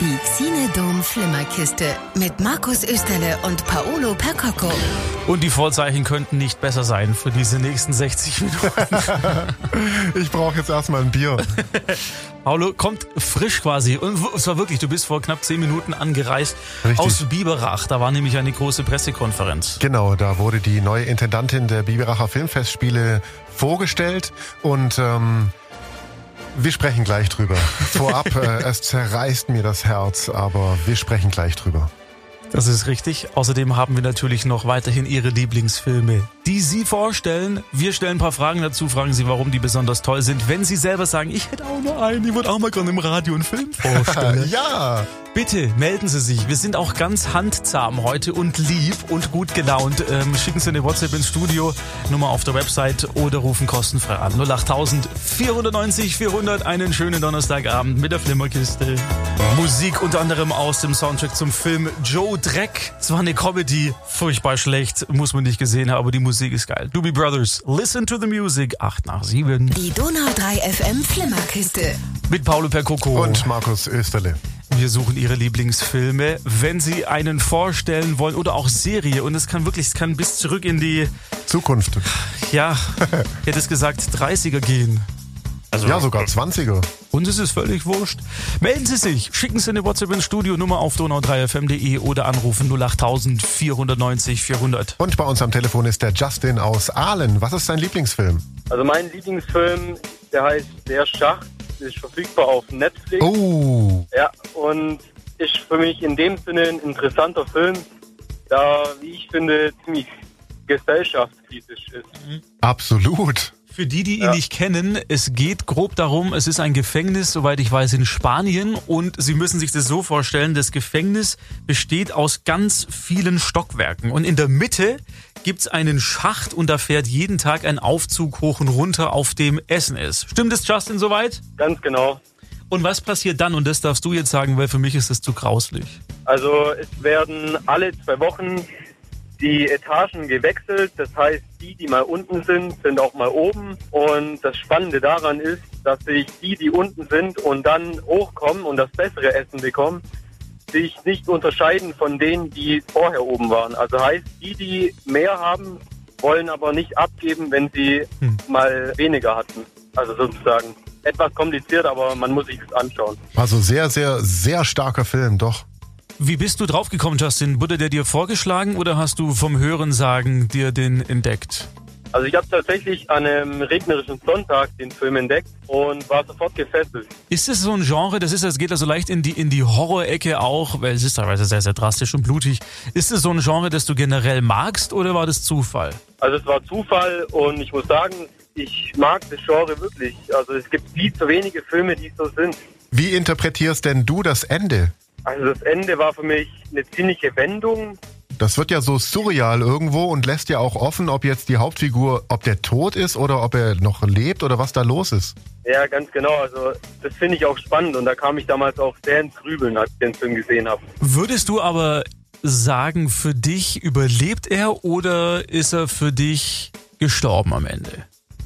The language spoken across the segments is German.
Die Xinedom Flimmerkiste mit Markus Österle und Paolo Percocco. Und die Vorzeichen könnten nicht besser sein für diese nächsten 60 Minuten. ich brauche jetzt erstmal ein Bier. Paolo kommt frisch quasi. Und es war wirklich, du bist vor knapp 10 Minuten angereist Richtig. aus Biberach. Da war nämlich eine große Pressekonferenz. Genau, da wurde die neue Intendantin der Biberacher Filmfestspiele vorgestellt und ähm, wir sprechen gleich drüber. Vorab, äh, es zerreißt mir das Herz, aber wir sprechen gleich drüber. Das ist richtig. Außerdem haben wir natürlich noch weiterhin Ihre Lieblingsfilme, die Sie vorstellen. Wir stellen ein paar Fragen dazu, fragen Sie, warum die besonders toll sind. Wenn Sie selber sagen, ich hätte auch nur einen, ich würde auch mal gerne im Radio einen Film vorstellen. ja! Bitte melden Sie sich. Wir sind auch ganz handzahm heute und lieb und gut gelaunt. Ähm, schicken Sie eine WhatsApp ins Studio, Nummer auf der Website oder rufen kostenfrei an. 08000 490 400. Einen schönen Donnerstagabend mit der Flimmerkiste. Musik unter anderem aus dem Soundtrack zum Film Joe Dreck. Es war eine Comedy, furchtbar schlecht, muss man nicht gesehen haben, aber die Musik ist geil. Doobie Brothers, Listen to the Music, 8 nach 7. Die Donau 3 FM Flimmerkiste. Mit Paolo Percoco. Und Markus Österle. Wir suchen Ihre Lieblingsfilme. Wenn Sie einen vorstellen wollen oder auch Serie, und es kann wirklich, es kann bis zurück in die, Zukunft. ja, ich hätte es gesagt, 30er gehen. Also, Ja, sogar 20er. Uns ist es völlig wurscht. Melden Sie sich, schicken Sie eine WhatsApp ins Studio, Nummer auf donau3fm.de oder anrufen 08000 490 400. Und bei uns am Telefon ist der Justin aus Aalen. Was ist dein Lieblingsfilm? Also mein Lieblingsfilm, der heißt Der Schacht, ist verfügbar auf Netflix. Oh, Ja, und ist für mich in dem Sinne ein interessanter Film, da, wie ich finde, ziemlich gesellschaftskritisch ist. absolut. Für die, die ihn Ja. nicht kennen, es geht grob darum, es ist ein Gefängnis, soweit ich weiß, in Spanien und Sie müssen sich das so vorstellen, das Gefängnis besteht aus ganz vielen Stockwerken und in der Mitte gibt's einen Schacht und da fährt jeden Tag ein Aufzug hoch und runter, auf dem Essen ist. Stimmt es, Justin, soweit? Ganz genau. Und was passiert dann? Und das darfst du jetzt sagen, weil für mich ist es zu grauslich. Also es werden alle zwei Wochen die Etagen gewechselt. Das heißt, die, die mal unten sind, sind auch mal oben. Und das Spannende daran ist, dass sich die, die unten sind und dann hochkommen und das bessere Essen bekommen, sich nicht unterscheiden von denen, die vorher oben waren. Also heißt, die, die mehr haben, wollen aber nicht abgeben, wenn sie Hm. mal weniger hatten. Also sozusagen etwas kompliziert, aber man muss sich das anschauen. Also sehr, sehr, sehr starker Film, doch. Wie bist du draufgekommen, Justin? Wurde der dir vorgeschlagen oder hast du vom Hörensagen dir den entdeckt? Also ich habe tatsächlich an einem regnerischen Sonntag den Film entdeckt und war sofort gefesselt. Ist es so ein Genre, das ist, das geht also leicht in die, in die Horror-Ecke auch, weil es ist teilweise sehr, sehr drastisch und blutig. Ist es so ein Genre, das du generell magst oder war das Zufall? Also es war Zufall und ich muss sagen, ich mag das Genre wirklich. Also es gibt viel zu wenige Filme, die so sind. Wie interpretierst denn du das Ende? Also das Ende war für mich eine ziemliche Wendung. Das wird ja so surreal irgendwo und lässt ja auch offen, ob jetzt die Hauptfigur, ob der tot ist oder ob er noch lebt oder was da los ist. Ja, ganz genau. Also das finde ich auch spannend und da kam ich damals auch sehr ins Grübeln, als ich den Film gesehen habe. Würdest du aber sagen, für dich überlebt er oder ist er für dich gestorben am Ende?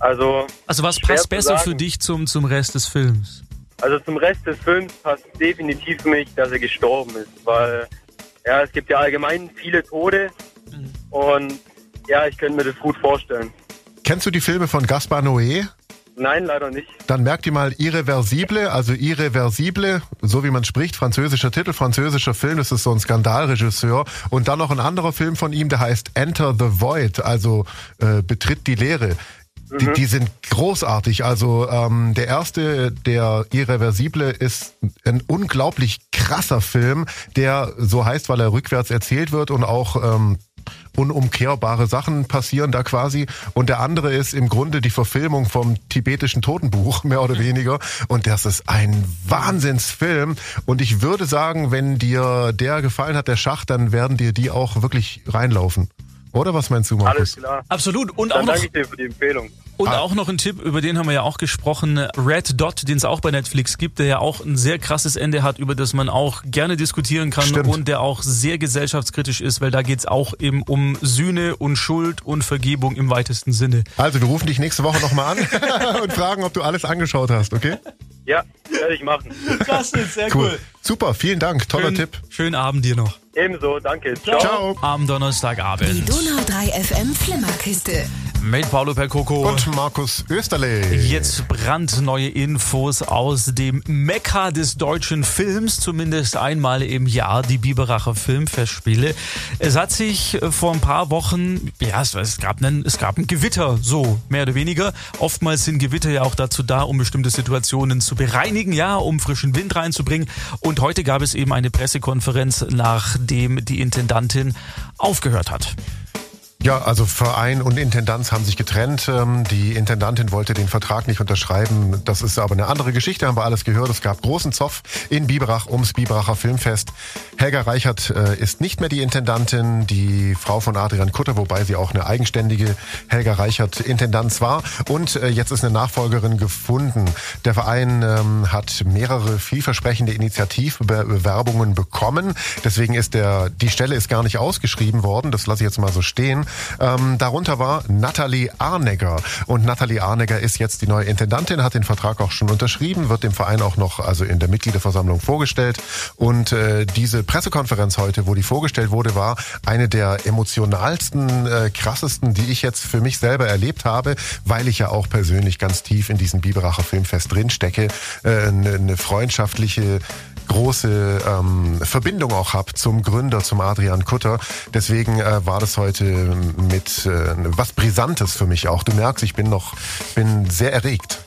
Also, Also was passt besser sagen. für dich zum, zum Rest des Films? Also zum Rest des Films passt definitiv mich, dass er gestorben ist, weil ja, es gibt ja allgemein viele Tode und ja, ich könnte mir das gut vorstellen. Kennst du die Filme von Gaspar Noé? Nein, leider nicht. Dann merkt ihr mal Irreversible, also Irreversible, so wie man spricht, französischer Titel, französischer Film, das ist so ein Skandalregisseur. Und dann noch ein anderer Film von ihm, der heißt Enter the Void, also äh, Betritt die Leere. Die, die sind großartig. Also ähm, der erste, der Irreversible, ist ein unglaublich krasser Film, der so heißt, weil er rückwärts erzählt wird und auch ähm, unumkehrbare Sachen passieren da quasi. Und der andere ist im Grunde die Verfilmung vom tibetischen Totenbuch, mehr oder weniger. Und das ist ein Wahnsinnsfilm. Und ich würde sagen, wenn dir der gefallen hat, der Schacht, dann werden dir die auch wirklich reinlaufen. Oder was meinst du, Markus? Alles klar. Absolut. Und auch Dann noch danke ich dir für die Empfehlung. Und Ah. auch noch ein Tipp, über den haben wir ja auch gesprochen, Red Dot, den es auch bei Netflix gibt, der ja auch ein sehr krasses Ende hat, über das man auch gerne diskutieren kann Stimmt. und der auch sehr gesellschaftskritisch ist, weil da geht's auch eben um Sühne und Schuld und Vergebung im weitesten Sinne. Also, wir rufen dich nächste Woche nochmal an und fragen, ob du alles angeschaut hast, okay? Ja, werde ich machen. Das ist sehr Cool. Super, vielen Dank. Toller Schönen, Tipp. Schönen Abend dir noch. Ebenso, danke. Ciao. Ciao. Am Donnerstagabend. Die Donau 3 FM Flimmerkiste. Mit Paolo Percoco. Und Markus Österle. Jetzt brandneue Infos aus dem Mekka des deutschen Films, zumindest einmal im Jahr, die Biberacher Filmfestspiele. Es hat sich vor ein paar Wochen, ja, es, es, gab einen, es gab ein Gewitter, so mehr oder weniger. Oftmals sind Gewitter ja auch dazu da, um bestimmte Situationen zu bereinigen, ja, um frischen Wind reinzubringen. Und heute gab es eben eine Pressekonferenz, nachdem die Intendantin aufgehört hat. Ja, also Verein und Intendanz haben sich getrennt. Ähm, Die Intendantin wollte den Vertrag nicht unterschreiben. Das ist aber eine andere Geschichte, haben wir alles gehört. Es gab großen Zoff in Biberach ums Biberacher Filmfest. Helga Reichert äh, ist nicht mehr die Intendantin, die Frau von Adrian Kutter, wobei sie auch eine eigenständige Helga Reichert Intendanz war. Und äh, jetzt ist eine Nachfolgerin gefunden. Der Verein ähm, hat mehrere vielversprechende Initiativbewerbungen bekommen. Deswegen ist der, die Stelle ist gar nicht ausgeschrieben worden. Das lasse ich jetzt mal so stehen. Ähm, darunter war Nathalie Arnegger. Und Nathalie Arnegger ist jetzt die neue Intendantin, hat den Vertrag auch schon unterschrieben, wird dem Verein auch noch also in der Mitgliederversammlung vorgestellt. Und äh, diese Pressekonferenz heute, wo die vorgestellt wurde, war eine der emotionalsten, äh, krassesten, die ich jetzt für mich selber erlebt habe, weil ich ja auch persönlich ganz tief in diesem Biberacher Filmfest drinstecke. Äh, eine, eine freundschaftliche große ähm, Verbindung auch habe zum Gründer, zum Adrian Kutter. Deswegen äh, war das heute mit äh, was Brisantes für mich auch. Du merkst, ich bin noch bin sehr erregt.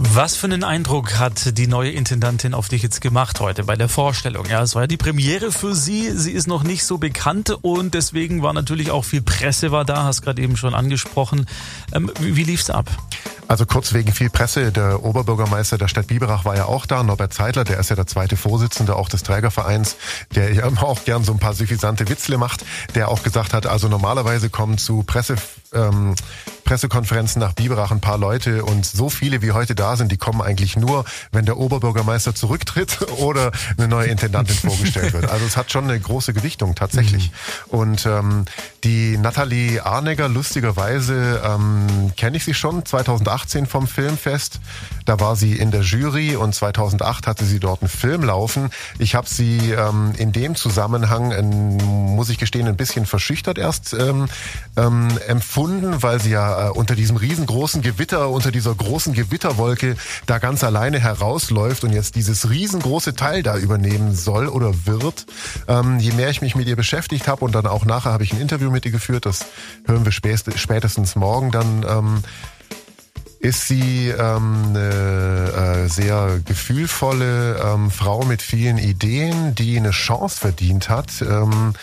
Was für einen Eindruck hat die neue Intendantin auf dich jetzt gemacht heute bei der Vorstellung? Ja, es war ja die Premiere für sie. Sie ist noch nicht so bekannt und deswegen war natürlich auch viel Presse war da. Hast gerade eben schon angesprochen. Ähm, wie, wie lief's ab? Also kurz wegen viel Presse, der Oberbürgermeister der Stadt Biberach war ja auch da, Norbert Zeitler, der ist ja der zweite Vorsitzende auch des Trägervereins, der ja immer auch gern so ein paar suffisante Witzle macht, der auch gesagt hat, also normalerweise kommen zu Presse, ähm, Pressekonferenzen nach Biberach ein paar Leute und so viele wie heute da sind, die kommen eigentlich nur, wenn der Oberbürgermeister zurücktritt oder eine neue Intendantin vorgestellt wird. Also es hat schon eine große Gewichtung tatsächlich. Mhm. Und ähm, die Nathalie Arnegger, lustigerweise ähm, kenne ich sie schon, 2018 vom Filmfest. Da war sie in der Jury und 2008 hatte sie dort einen Film laufen. Ich habe sie ähm, in dem Zusammenhang, ähm, muss ich gestehen, ein bisschen verschüchtert erst ähm, ähm, empfunden, weil sie ja äh, unter diesem riesengroßen Gewitter, unter dieser großen Gewitterwolke da ganz alleine herausläuft und jetzt dieses riesengroße Teil da übernehmen soll oder wird. Ähm, je mehr ich mich mit ihr beschäftigt habe und dann auch nachher habe ich ein Interview mit ihr geführt, das hören wir spätestens morgen dann. Ähm, ist sie ähm, eine äh, sehr gefühlvolle ähm, Frau mit vielen Ideen, die eine Chance verdient hat, ähm,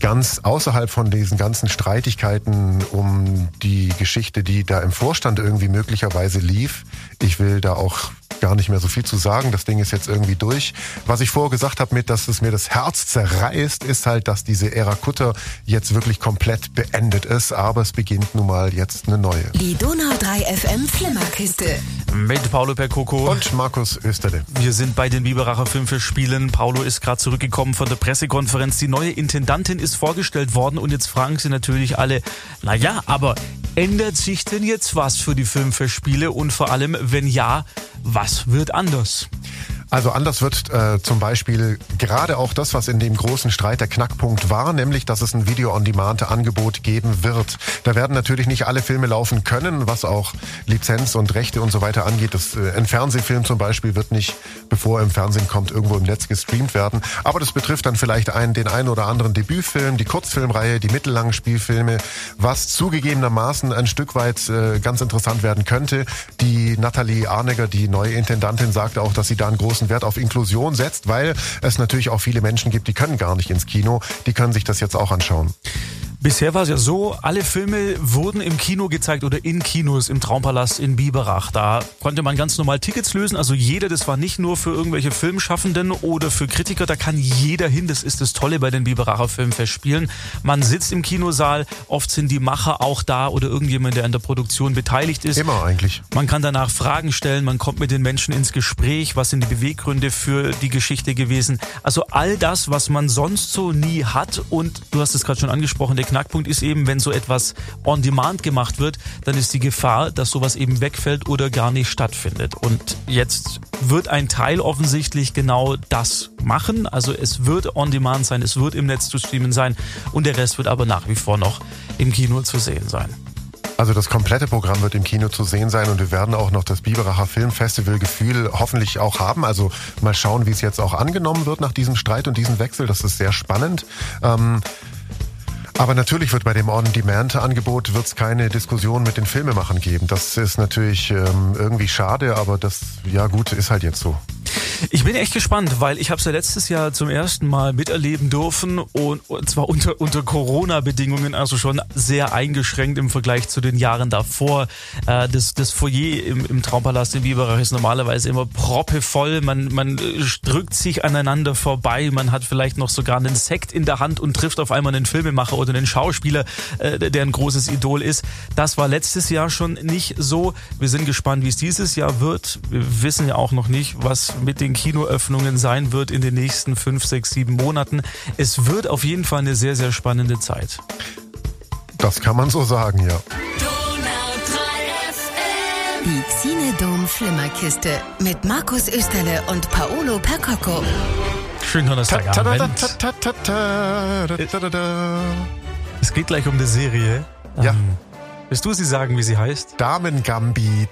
ganz außerhalb von diesen ganzen Streitigkeiten um die Geschichte, die da im Vorstand irgendwie möglicherweise lief. Ich will da auch gar nicht mehr so viel zu sagen. Das Ding ist jetzt irgendwie durch. Was ich vorher gesagt habe mit, dass es mir das Herz zerreißt, ist halt, dass diese Ära Kutter jetzt wirklich komplett beendet ist. Aber es beginnt nun mal jetzt eine neue. Die Donau 3 FM Flimmerkiste. Mit Paolo Percoco. Und Markus Österle. Wir sind bei den Biberacher Filmfestspielen. Paulo ist gerade zurückgekommen von der Pressekonferenz. Die neue Intendantin ist vorgestellt worden und jetzt fragen sie natürlich alle, na ja, aber ändert sich denn jetzt was für die Filmfestspiele und vor allem, wenn ja, was wird anders? Also anders wird äh, zum Beispiel gerade auch das, was in dem großen Streit der Knackpunkt war, nämlich, dass es ein Video-on-Demand-Angebot geben wird. Da werden natürlich nicht alle Filme laufen können, was auch Lizenz und Rechte und so weiter angeht. Das, äh, ein Fernsehfilm zum Beispiel wird nicht, bevor er im Fernsehen kommt, irgendwo im Netz gestreamt werden. Aber das betrifft dann vielleicht einen, den einen oder anderen Debütfilm, die Kurzfilmreihe, die mittellangen Spielfilme, was zugegebenermaßen ein Stück weit äh, ganz interessant werden könnte. Die Nathalie Arnegger, die neue Intendantin, sagte auch, dass sie da einen großen Wert auf Inklusion setzt, weil es natürlich auch viele Menschen gibt, die können gar nicht ins Kino, die können sich das jetzt auch anschauen. Bisher war es ja so, alle Filme wurden im Kino gezeigt oder in Kinos im Traumpalast in Biberach. Da konnte man ganz normal Tickets lösen. Also jeder, das war nicht nur für irgendwelche Filmschaffenden oder für Kritiker, da kann jeder hin. Das ist das Tolle bei den Biberacher Filmfestspielen. Man sitzt im Kinosaal, oft sind die Macher auch da oder irgendjemand, der an der Produktion beteiligt ist. Immer eigentlich. Man kann danach Fragen stellen, man kommt mit den Menschen ins Gespräch, was sind die Beweggründe für die Geschichte gewesen. Also all das, was man sonst so nie hat und du hast es gerade schon angesprochen, der Knackpunkt ist eben, wenn so etwas on demand gemacht wird, dann ist die Gefahr, dass sowas eben wegfällt oder gar nicht stattfindet. Und jetzt wird ein Teil offensichtlich genau das machen. Also es wird on demand sein, es wird im Netz zu streamen sein und der Rest wird aber nach wie vor noch im Kino zu sehen sein. Also das komplette Programm wird im Kino zu sehen sein und wir werden auch noch das Biberacher Filmfestival Gefühl hoffentlich auch haben. Also mal schauen, wie es jetzt auch angenommen wird nach diesem Streit und diesem Wechsel. Das ist sehr spannend. Ähm aber natürlich wird bei dem On-Demand-Angebot wird's keine Diskussion mit den Filmemachern geben. Das ist natürlich ähm, irgendwie schade, aber das, ja gut, ist halt jetzt so. Ich bin echt gespannt, weil ich habe es ja letztes Jahr zum ersten Mal miterleben dürfen und, und zwar unter, unter Corona-Bedingungen, also schon sehr eingeschränkt im Vergleich zu den Jahren davor. Äh, das, das Foyer im, im Traumpalast in Biberach ist normalerweise immer proppevoll. Man, man drückt sich aneinander vorbei. Man hat vielleicht noch sogar einen Sekt in der Hand und trifft auf einmal einen Filmemacher oder einen Schauspieler, äh, der ein großes Idol ist. Das war letztes Jahr schon nicht so. Wir sind gespannt, wie es dieses Jahr wird. Wir wissen ja auch noch nicht, was mit den Kinoöffnungen sein wird in den nächsten fünf, sechs, sieben Monaten. Es wird auf jeden Fall eine sehr, sehr spannende Zeit. Das kann man so sagen, ja. Die Xinedom Flimmerkiste mit Markus Österle und Paolo Percocco. Schönen Donnerstagabend. Es geht gleich um die Serie. Ja. Ähm, willst du sie sagen, wie sie heißt? Damen-Gambit.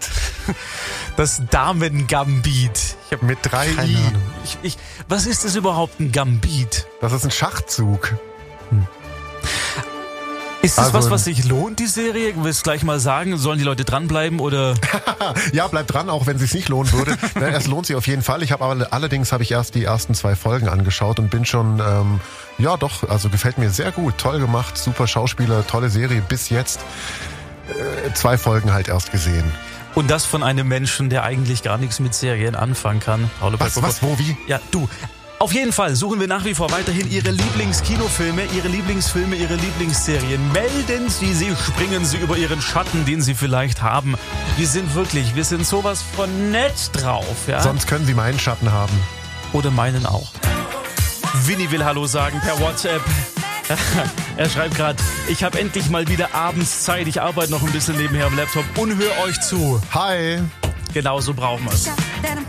Das Damen-Gambit. Ich habe mit drei Keine I. Ahnung. Ich, ich, was ist das überhaupt ein Gambit? Das ist ein Schachzug. Ist das Also- was, was sich lohnt, die Serie? Willst du gleich mal sagen? Sollen die Leute dranbleiben oder? Ja, bleibt dran, auch wenn es sich nicht lohnen würde. Ne, es lohnt sich auf jeden Fall. Ich habe aber allerdings habe ich erst die ersten zwei Folgen angeschaut und bin schon ähm, ja doch, also gefällt mir sehr gut, toll gemacht, super Schauspieler, tolle Serie bis jetzt. Äh, zwei Folgen halt erst gesehen. Und das von einem Menschen, der eigentlich gar nichts mit Serien anfangen kann. Paulo Was, was, wo, wie? Ja, du. Auf jeden Fall suchen wir nach wie vor weiterhin Ihre Lieblingskinofilme, Ihre Lieblingsfilme, Ihre Lieblingsserien. Melden Sie sie, springen Sie über Ihren Schatten, den Sie vielleicht haben. Wir sind wirklich, wir sind sowas von nett drauf, ja? Sonst können Sie meinen Schatten haben. Oder meinen auch. Winnie will Hallo sagen per WhatsApp. er schreibt gerade, ich habe endlich mal wieder abends Zeit. Ich arbeite noch ein bisschen nebenher am Laptop und höre euch zu. Hi. Genau so brauchen wir es.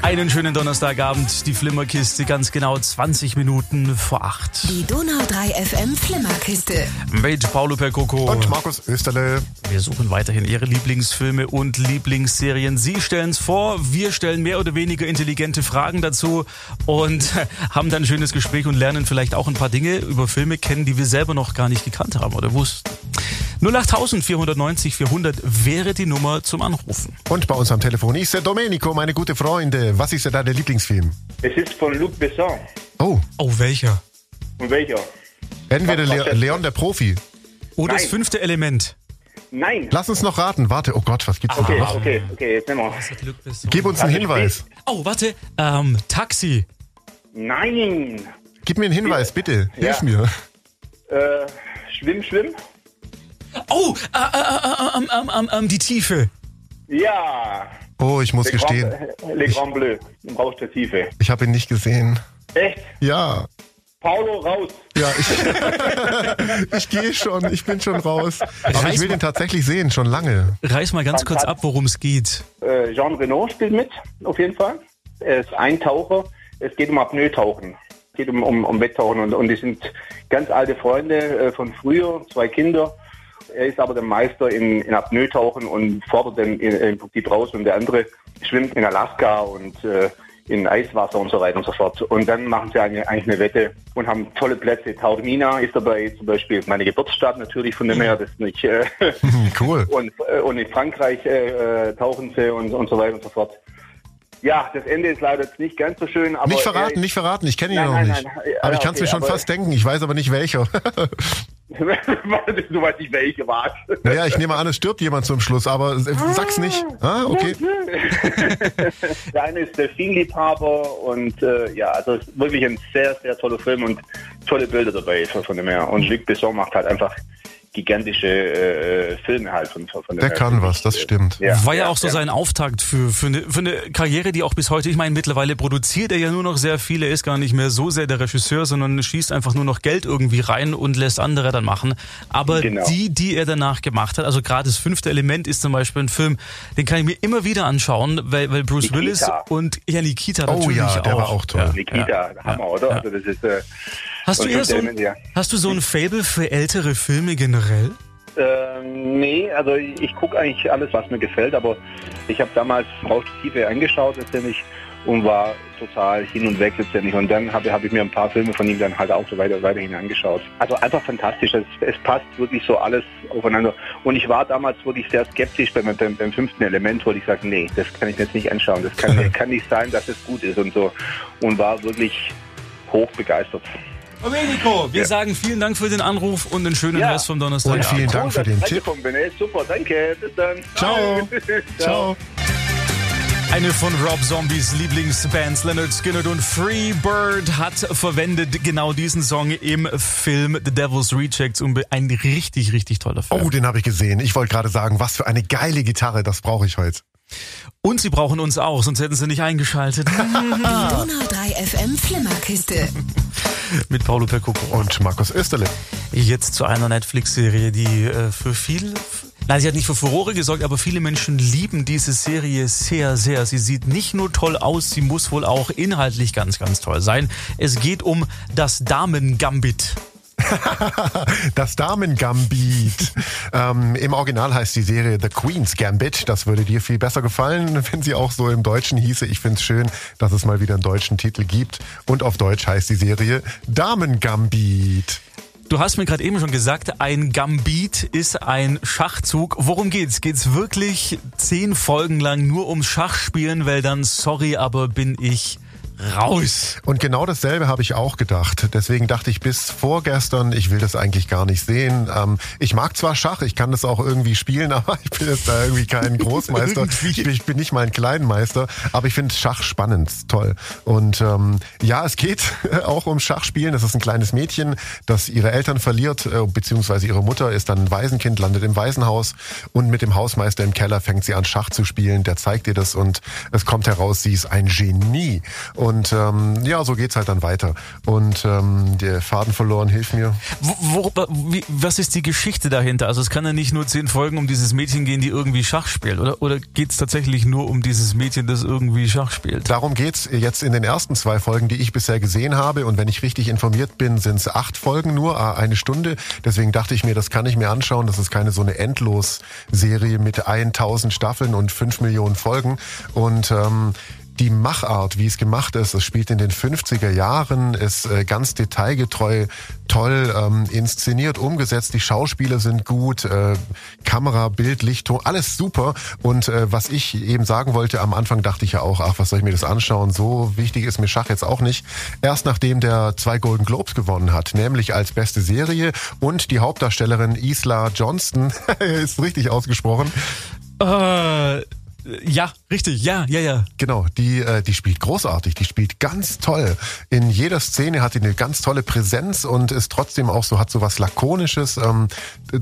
Einen schönen Donnerstagabend, die Flimmerkiste, ganz genau 20 Minuten vor 8. Die Donau 3 FM Flimmerkiste. Mit Paulo Percoco. Und Markus Österle. Wir suchen weiterhin Ihre Lieblingsfilme und Lieblingsserien. Sie stellen es vor, wir stellen mehr oder weniger intelligente Fragen dazu und haben dann ein schönes Gespräch und lernen vielleicht auch ein paar Dinge über Filme kennen, die wir selber noch gar nicht gekannt haben oder wussten. 08000 490 400 wäre die Nummer zum Anrufen. Und bei uns am Telefon ist der Domenico, meine gute Freunde. Was ist denn dein Lieblingsfilm? Es ist von Luc Besson. Oh, Oh, welcher? Und welcher? entweder Le? Leon der Profi. Das Nein. fünfte Element. Nein. Lass uns noch raten. Warte, oh Gott, was gibt's Okay, noch? okay, okay, jetzt nehmen wir. Gib uns einen Hinweis. Oh, warte. Ähm, Taxi. Nein. Gib mir einen Hinweis, bitte. Hilf Ja. mir. Äh, schwimm, schwimm. Oh, äh, äh, äh, ähm, ähm, ähm, ähm, die Tiefe. Ja. Oh, ich muss Le gestehen, Grand, Le Grand Bleu. Im Rausch der Tiefe. ich habe ihn nicht gesehen. Echt? Ja, Paulo, raus. ja, ich, ich gehe schon, ich bin schon raus. Aber ich will den tatsächlich sehen, schon lange. Reiß mal ganz kurz ab, worum es geht. Äh, Jean Renault spielt mit, auf jeden Fall. Er ist Eintaucher. Es geht um Apnoe-Tauchen. Es geht um, um, um Wetttauchen und, und die sind ganz alte Freunde äh, von früher, zwei Kinder. Er ist aber der Meister in, in Apnoe-Tauchen und fordert den in, im Prinzip raus und der andere schwimmt in Alaska und äh, in Eiswasser und so weiter und so fort. Und dann machen sie eine, eigentlich eine Wette und haben tolle Plätze. Taormina ist dabei zum Beispiel meine Geburtsstadt natürlich von dem her, das ist nicht äh, cool. und, äh, und in Frankreich äh, äh, tauchen sie und, und so weiter und so fort. Ja, das Ende ist leider jetzt nicht ganz so schön, aber Nicht er verraten, ist- nicht verraten, ich kenne ihn Nein, noch nein, nicht. nein. Aber ich kann es okay, mir schon fast denken, ich weiß aber nicht welcher. du weißt nicht, welche war. naja, ich nehme an, es stirbt jemand zum Schluss, aber äh, sag's nicht. Ah, okay. Der eine ist Delfinliebhaber und äh, ja, also wirklich ein sehr, sehr toller Film und tolle Bilder dabei von dem her. Und Luc Besson macht halt einfach gigantische äh, Filme halt von, von der kann was, das stimmt. Ja, War ja, auch so ja. sein Auftakt für, für, eine, für eine Karriere, die auch bis heute, ich meine, mittlerweile produziert er ja nur noch sehr viele, ist gar nicht mehr so sehr der Regisseur, sondern schießt einfach nur noch Geld irgendwie rein und lässt andere dann machen. Aber genau. die, die er danach gemacht hat, also gerade das fünfte Element ist zum Beispiel ein Film, den kann ich mir immer wieder anschauen, weil, weil Bruce Nikita. Willis und ja, Nikita oh, natürlich ja, der auch. war auch toll. Nikita, Hammer, oder? Also das ist äh, Hast du, eher so ein, hast du so ein Fable für ältere Filme generell? Ähm, nee, also ich, ich gucke eigentlich alles, was mir gefällt, aber ich habe damals Tiefe eingeschaut letztendlich und war total hin und weg letztendlich. Und dann habe hab ich mir ein paar Filme von ihm dann halt auch so weiter weiterhin angeschaut. Also einfach fantastisch. Es, es passt wirklich so alles aufeinander. Und ich war damals wirklich sehr skeptisch beim, beim, beim fünften Element, wo ich sagte, nee, das kann ich mir jetzt nicht anschauen. Das kann, kann nicht sein, dass es gut ist und so. Und war wirklich hoch begeistert. Domenico, wir ja. sagen vielen Dank für den Anruf und einen schönen ja. Rest vom Donnerstag. Und vielen Dank für den Tipp. Super, danke. Bis dann. Ciao. Ciao. Eine von Rob Zombies Lieblingsbands, Leonard Skinner und Freebird, hat verwendet genau diesen Song im Film The Devil's Rejects. Ein richtig, richtig toller Film. Oh, den habe ich gesehen. Ich wollte gerade sagen, was für eine geile Gitarre, das brauche ich heute. Und sie brauchen uns auch, sonst hätten sie nicht eingeschaltet. Die Donau 3 FM Flimmerkiste. Mit Paulo Percoco. Und Markus Österle. Jetzt zu einer Netflix-Serie, die äh, für viel Nein, sie hat nicht für Furore gesorgt, aber viele Menschen lieben diese Serie sehr, sehr. Sie sieht nicht nur toll aus, sie muss wohl auch inhaltlich ganz, ganz toll sein. Es geht um das Damen-Gambit. das Damen-Gambit. ähm, Im Original heißt die Serie The Queen's Gambit. Das würde dir viel besser gefallen, wenn sie auch so im Deutschen hieße. Ich finde es schön, dass es mal wieder einen deutschen Titel gibt. Und auf Deutsch heißt die Serie Damen-Gambit. Du hast mir gerade eben schon gesagt, ein Gambit ist ein Schachzug. Worum geht's? Geht's wirklich zehn Folgen lang nur ums Schachspielen? Weil dann, sorry, aber bin ich raus. Und genau dasselbe habe ich auch gedacht. Deswegen dachte ich bis vorgestern, ich will das eigentlich gar nicht sehen. Ähm, ich mag zwar Schach, ich kann das auch irgendwie spielen, aber ich bin jetzt da irgendwie kein Großmeister. ich bin nicht mal ein Kleinmeister, aber ich finde Schach spannend, toll. Und ähm, ja, es geht auch um Schachspielen. Das ist ein kleines Mädchen, das ihre Eltern verliert, äh, beziehungsweise ihre Mutter ist dann ein Waisenkind, landet im Waisenhaus und mit dem Hausmeister im Keller fängt sie an Schach zu spielen. Der zeigt ihr das und es kommt heraus, sie ist ein Genie. Und ähm, ja, so geht's halt dann weiter. Und ähm, der Faden verloren, hilf mir. Wo, wo, wie, was ist die Geschichte dahinter? Also es kann ja nicht nur zehn Folgen um dieses Mädchen gehen, die irgendwie Schach spielt, oder? Oder geht's tatsächlich nur um dieses Mädchen, das irgendwie Schach spielt? Darum geht's jetzt in den ersten zwei Folgen, die ich bisher gesehen habe. Und wenn ich richtig informiert bin, sind es acht Folgen nur, eine Stunde. Deswegen dachte ich mir, das kann ich mir anschauen. Das ist keine so eine Endlos-Serie mit 1000 Staffeln und 5 Millionen Folgen. Und ähm, die Machart, wie es gemacht ist, es spielt in den 50er Jahren, ist äh, ganz detailgetreu, toll ähm, inszeniert, umgesetzt, die Schauspieler sind gut, äh, Kamera, Bild, Licht, Ton, alles super. Und äh, was ich eben sagen wollte, am Anfang dachte ich ja auch, ach, was soll ich mir das anschauen? So wichtig ist mir Schach jetzt auch nicht. Erst nachdem der zwei Golden Globes gewonnen hat, nämlich als beste Serie und die Hauptdarstellerin Isla Johnston, ist richtig ausgesprochen. Äh ja, richtig, ja, ja, ja. Genau, die, äh, die spielt großartig, die spielt ganz toll. In jeder Szene hat sie eine ganz tolle Präsenz und ist trotzdem auch so, hat so was Lakonisches. Ähm,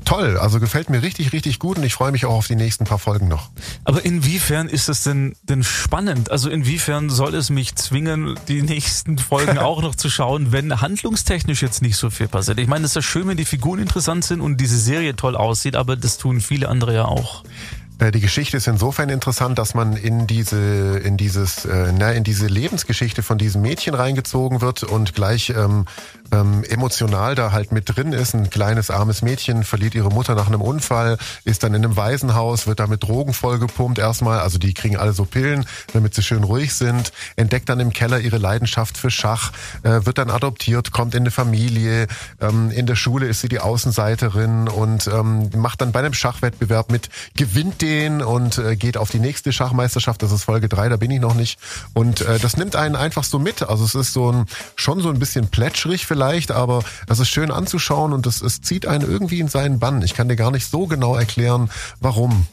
toll, also gefällt mir richtig, richtig gut und ich freue mich auch auf die nächsten paar Folgen noch. Aber inwiefern ist es denn, denn spannend? Also inwiefern soll es mich zwingen, die nächsten Folgen auch noch zu schauen, wenn handlungstechnisch jetzt nicht so viel passiert? Ich meine, es ist ja schön, wenn die Figuren interessant sind und diese Serie toll aussieht, aber das tun viele andere ja auch. Äh, die Geschichte ist insofern interessant, dass man in diese, in dieses, äh, na, in diese Lebensgeschichte von diesem Mädchen reingezogen wird und gleich ähm, ähm, emotional da halt mit drin ist. Ein kleines armes Mädchen verliert ihre Mutter nach einem Unfall, ist dann in einem Waisenhaus, wird da mit Drogen vollgepumpt erstmal. Also die kriegen alle so Pillen, damit sie schön ruhig sind. Entdeckt dann im Keller ihre Leidenschaft für Schach, äh, wird dann adoptiert, kommt in eine Familie. Ähm, in der Schule ist sie die Außenseiterin und ähm, macht dann bei einem Schachwettbewerb mit, gewinnt den und äh, geht auf die nächste Schachmeisterschaft. Das ist Folge drei, da bin ich noch nicht. Und äh, das nimmt einen einfach so mit. Also es ist so ein schon so ein bisschen plätschrig vielleicht aber es ist schön anzuschauen und es, es zieht einen irgendwie in seinen Bann. Ich kann dir gar nicht so genau erklären, warum.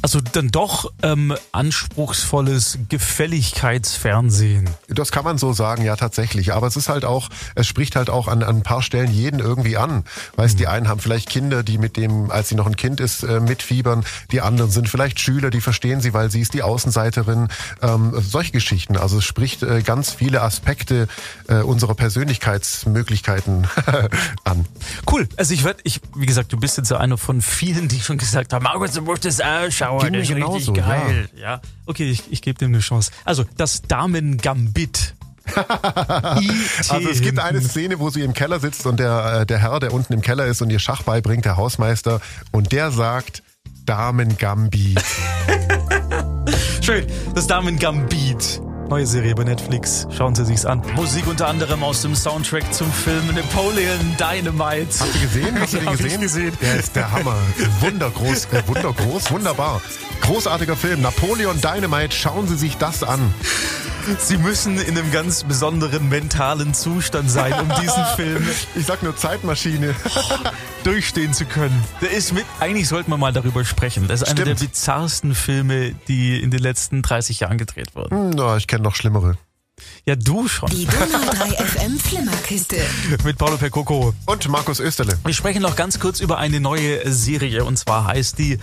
Also dann doch ähm, anspruchsvolles Gefälligkeitsfernsehen. Das kann man so sagen, ja tatsächlich. Aber es ist halt auch, es spricht halt auch an, an ein paar Stellen jeden irgendwie an. Weißt, mhm. die einen haben vielleicht Kinder, die mit dem, als sie noch ein Kind ist, äh, mitfiebern. Die anderen sind vielleicht Schüler, die verstehen sie, weil sie ist die Außenseiterin. Ähm, solche Geschichten. Also es spricht äh, ganz viele Aspekte äh, unserer Persönlichkeitsmöglichkeiten an. Cool. Also ich werde, ich, wie gesagt, du bist jetzt ja einer von vielen, die schon gesagt haben, Margaret, du musst das anschauen. Ging das ist richtig geil. Ja. ja. Okay, ich, ich gebe dem eine Chance. Also das Damen-Gambit. also es gibt eine Szene, wo sie im Keller sitzt und der, äh, der Herr, der unten im Keller ist und ihr Schach beibringt, der Hausmeister, und der sagt Damen-Gambit. Schön, das Damen-Gambit. Neue Serie bei Netflix. Schauen Sie sich's an. Musik unter anderem aus dem Soundtrack zum Film Napoleon Dynamite. Hast du gesehen? Hast du den gesehen? gesehen? Der ist der Hammer. Wundergroß, äh, wundergroß, wunderbar. Großartiger Film. Napoleon Dynamite. Schauen Sie sich das an. Sie müssen in einem ganz besonderen mentalen Zustand sein, um diesen Film. Ich sag nur Zeitmaschine. durchstehen zu können. Der ist mit, eigentlich sollten wir mal darüber sprechen. Das ist Stimmt. einer der bizarrsten Filme, die in den letzten 30 Jahren gedreht wurden. Hm, na, ich kenne noch schlimmere. Ja, du schon. Die Donau 3 FM Flimmerkiste. Mit Paulo Percoco. Und Markus Österle. Wir sprechen noch ganz kurz über eine neue Serie und zwar heißt die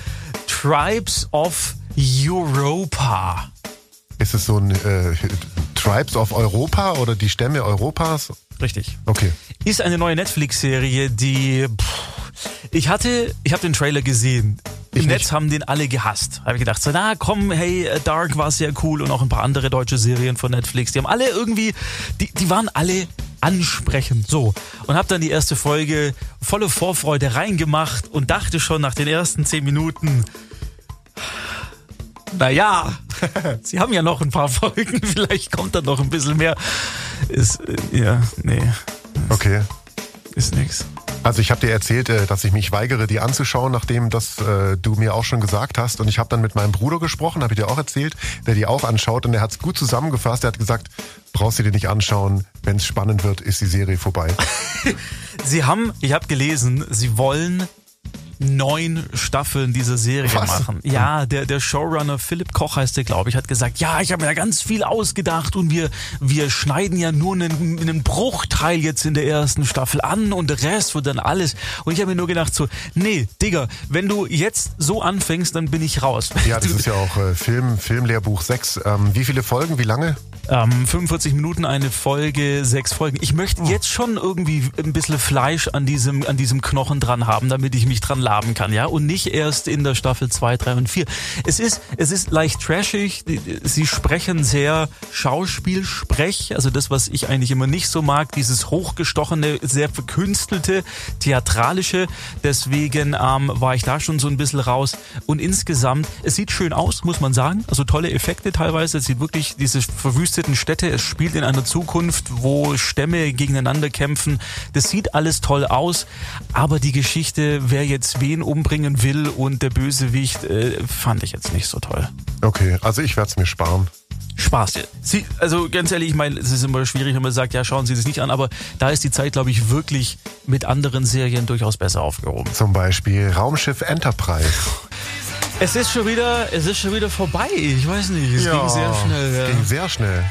Tribes of Europa. Ist es so ein äh, Tribes of Europa oder die Stämme Europas? Richtig. Okay. Ist eine neue Netflix-Serie, die pff, ich hatte, ich habe den Trailer gesehen. Im ich Netz nicht. haben den alle gehasst. Habe ich gedacht, so, na komm, hey, äh, Dark war sehr cool und auch ein paar andere deutsche Serien von Netflix. Die haben alle irgendwie, die, die waren alle ansprechend. So. Und habe dann die erste Folge volle Vorfreude reingemacht und dachte schon nach den ersten zehn Minuten, naja, sie haben ja noch ein paar Folgen, vielleicht kommt da noch ein bisschen mehr. Ist, äh, ja, nee. Okay. Ist nix. Also ich habe dir erzählt, äh, dass ich mich weigere, die anzuschauen, nachdem das äh, du mir auch schon gesagt hast. Und ich habe dann mit meinem Bruder gesprochen, habe ich dir auch erzählt, der die auch anschaut und der hat es gut zusammengefasst. Er hat gesagt, brauchst du dir nicht anschauen, wenn es spannend wird, ist die Serie vorbei. sie haben, ich habe gelesen, sie wollen neun Staffeln dieser Serie Was? machen. Ja, der, der Showrunner Philipp Koch heißt der, glaube ich, hat gesagt, ja, ich habe mir ja ganz viel ausgedacht und wir, wir schneiden ja nur einen, einen Bruchteil jetzt in der ersten Staffel an und der Rest wird dann alles. Und ich habe mir nur gedacht so, nee, Digga, wenn du jetzt so anfängst, dann bin ich raus. Ja, das ist ja auch äh, Film, Filmlehrbuch 6. Ähm, wie viele Folgen, wie lange? Ähm, 45 Minuten eine Folge, sechs Folgen. Ich möchte oh. jetzt schon irgendwie ein bisschen Fleisch an diesem, an diesem Knochen dran haben, damit ich mich dran laben kann, ja? Und nicht erst in der Staffel 2, 3 und 4. Es ist, es ist leicht trashig. Sie sprechen sehr Schauspielsprech, also das, was ich eigentlich immer nicht so mag, dieses hochgestochene, sehr verkünstelte, theatralische. Deswegen ähm, war ich da schon so ein bisschen raus. Und insgesamt, es sieht schön aus, muss man sagen. Also tolle Effekte teilweise. Es sieht wirklich diese verwüstete verwüsteten Städte. Es spielt in einer Zukunft, wo Stämme gegeneinander kämpfen. Das sieht alles toll aus, aber die Geschichte, wer jetzt wen umbringen will und der Bösewicht, äh, fand ich jetzt nicht so toll. Okay, also ich werde es mir sparen. Spaß. Sie, also ganz ehrlich, ich meine, es ist immer schwierig, wenn man sagt, ja, schauen Sie es nicht an, aber da ist die Zeit, glaube ich, wirklich mit anderen Serien durchaus besser aufgehoben. Zum Beispiel Raumschiff Enterprise. Es ist schon wieder, es ist schon wieder vorbei. Ich weiß nicht, es ja, ging sehr schnell. Es ging sehr schnell.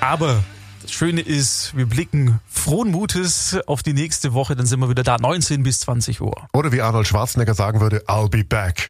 Aber Schöne ist, wir blicken frohen Mutes auf die nächste Woche. Dann sind wir wieder da, 19 bis 20 Uhr. Oder wie Arnold Schwarzenegger sagen würde, I'll be back.